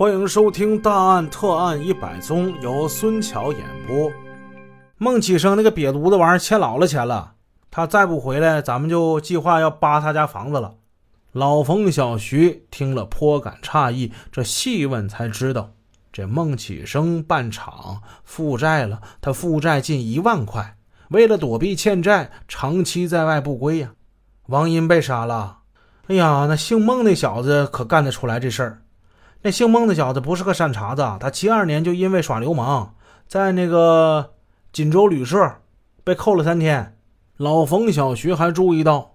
欢迎收听《大案特案一百宗》，由孙桥演播。孟启生那个瘪犊子玩意儿欠老了钱了，他再不回来，咱们就计划要扒他家房子了。老冯、小徐听了颇感诧异，这细问才知道，这孟启生办厂负债了，他负债近一万块，为了躲避欠债，长期在外不归呀。王英被杀了，哎呀，那姓孟那小子可干得出来这事儿。那姓孟的小子不是个善茬子，他七二年就因为耍流氓，在那个锦州旅社被扣了三天。老冯、小徐还注意到，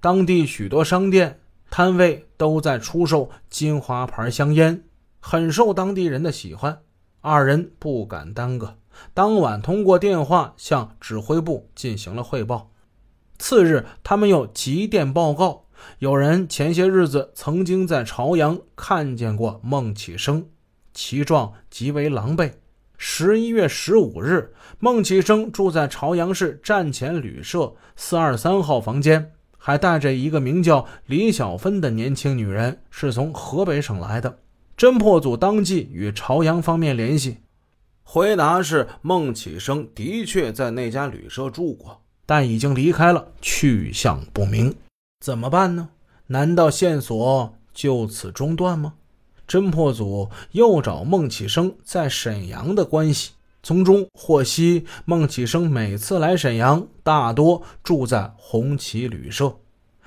当地许多商店摊位都在出售金华牌香烟，很受当地人的喜欢。二人不敢耽搁，当晚通过电话向指挥部进行了汇报。次日，他们又急电报告。有人前些日子曾经在朝阳看见过孟启生，其状极为狼狈。十一月十五日，孟启生住在朝阳市站前旅社四二三号房间，还带着一个名叫李小芬的年轻女人，是从河北省来的。侦破组当即与朝阳方面联系，回答是孟启生的确在那家旅社住过，但已经离开了，去向不明。怎么办呢？难道线索就此中断吗？侦破组又找孟启生在沈阳的关系，从中获悉孟启生每次来沈阳，大多住在红旗旅社。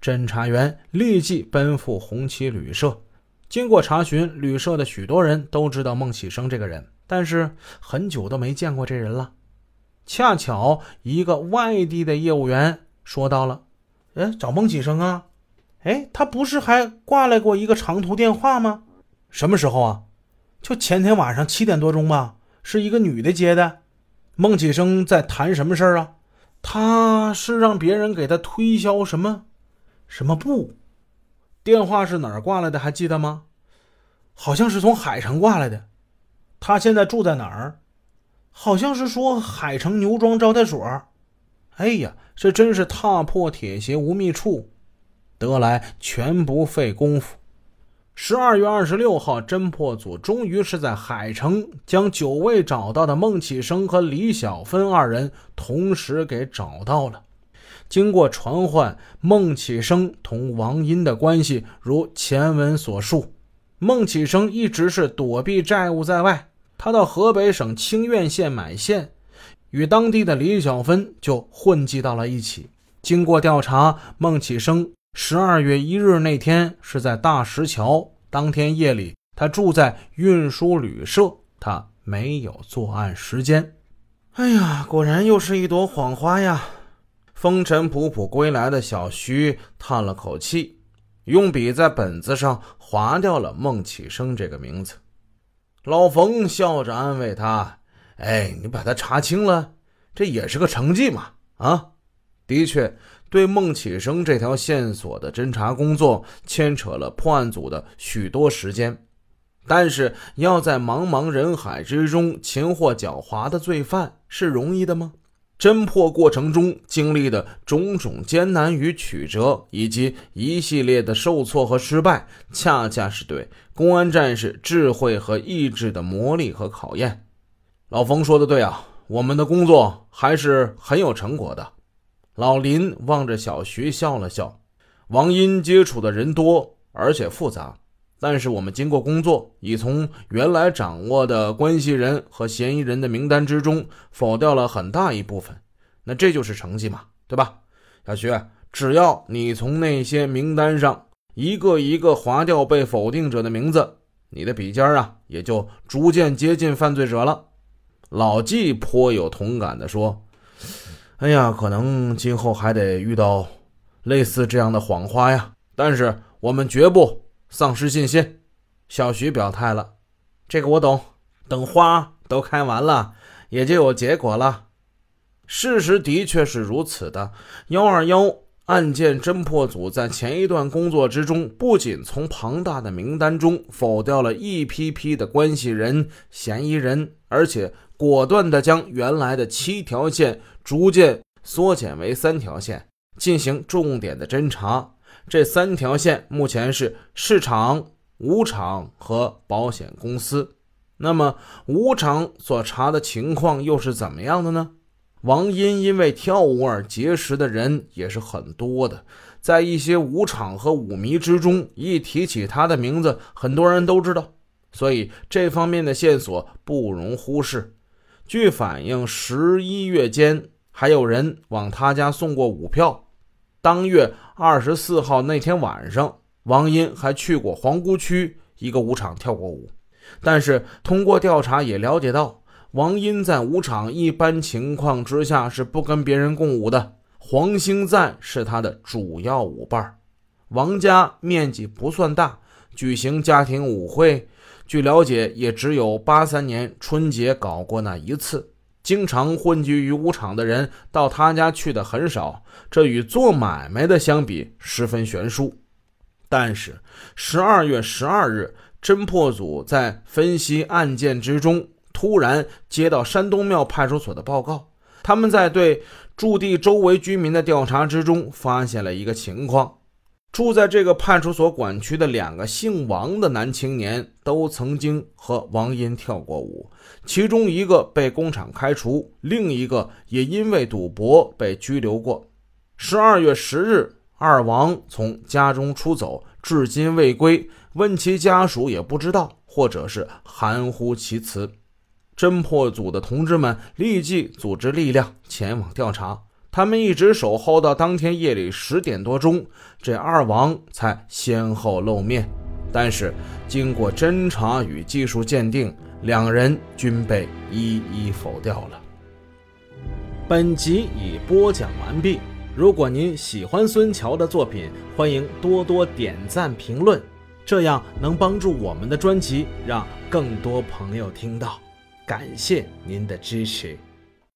侦查员立即奔赴红旗旅社，经过查询，旅社的许多人都知道孟启生这个人，但是很久都没见过这人了。恰巧一个外地的业务员说到了。哎，找孟启生啊？哎，他不是还挂来过一个长途电话吗？什么时候啊？就前天晚上七点多钟吧，是一个女的接的。孟启生在谈什么事儿啊？他是让别人给他推销什么什么布？电话是哪儿挂来的？还记得吗？好像是从海城挂来的。他现在住在哪儿？好像是说海城牛庄招待所。哎呀！这真是踏破铁鞋无觅处，得来全不费功夫。十二月二十六号，侦破组终于是在海城将久未找到的孟启生和李小芬二人同时给找到了。经过传唤，孟启生同王英的关系如前文所述。孟启生一直是躲避债务在外，他到河北省清苑县买线。与当地的李小芬就混迹到了一起。经过调查，孟启生十二月一日那天是在大石桥。当天夜里，他住在运输旅社，他没有作案时间。哎呀，果然又是一朵谎花呀！风尘仆仆归来的小徐叹了口气，用笔在本子上划掉了孟启生这个名字。老冯笑着安慰他。哎，你把他查清了，这也是个成绩嘛！啊，的确，对孟启生这条线索的侦查工作牵扯了破案组的许多时间。但是，要在茫茫人海之中擒获狡猾的罪犯是容易的吗？侦破过程中经历的种种艰难与曲折，以及一系列的受挫和失败，恰恰是对公安战士智慧和意志的磨砺和考验。老冯说的对啊，我们的工作还是很有成果的。老林望着小徐笑了笑。王英接触的人多，而且复杂，但是我们经过工作，已从原来掌握的关系人和嫌疑人的名单之中否掉了很大一部分。那这就是成绩嘛，对吧？小徐，只要你从那些名单上一个一个划掉被否定者的名字，你的笔尖啊也就逐渐接近犯罪者了。老纪颇有同感地说：“哎呀，可能今后还得遇到类似这样的谎话呀。但是我们绝不丧失信心。”小徐表态了：“这个我懂，等花都开完了，也就有结果了。”事实的确是如此的。幺二幺案件侦破组在前一段工作之中，不仅从庞大的名单中否掉了一批批的关系人、嫌疑人，而且。果断地将原来的七条线逐渐缩减为三条线，进行重点的侦查。这三条线目前是市场、五厂和保险公司。那么五厂所查的情况又是怎么样的呢？王殷因为跳舞而结识的人也是很多的，在一些舞场和舞迷之中，一提起他的名字，很多人都知道，所以这方面的线索不容忽视。据反映，十一月间还有人往他家送过舞票。当月二十四号那天晚上，王殷还去过皇姑区一个舞场跳过舞，但是通过调查也了解到。王殷在舞场一般情况之下是不跟别人共舞的，黄兴赞是他的主要舞伴。王家面积不算大，举行家庭舞会，据了解也只有八三年春节搞过那一次。经常混居于舞场的人到他家去的很少，这与做买卖的相比十分悬殊。但是十二月十二日，侦破组在分析案件之中。突然接到山东庙派出所的报告，他们在对驻地周围居民的调查之中，发现了一个情况：住在这个派出所管区的两个姓王的男青年，都曾经和王英跳过舞，其中一个被工厂开除，另一个也因为赌博被拘留过。十二月十日，二王从家中出走，至今未归，问其家属也不知道，或者是含糊其辞。侦破组的同志们立即组织力量前往调查，他们一直守候到当天夜里十点多钟，这二王才先后露面。但是经过侦查与技术鉴定，两人均被一一否掉了。本集已播讲完毕。如果您喜欢孙桥的作品，欢迎多多点赞评论，这样能帮助我们的专辑让更多朋友听到。感谢您的支持。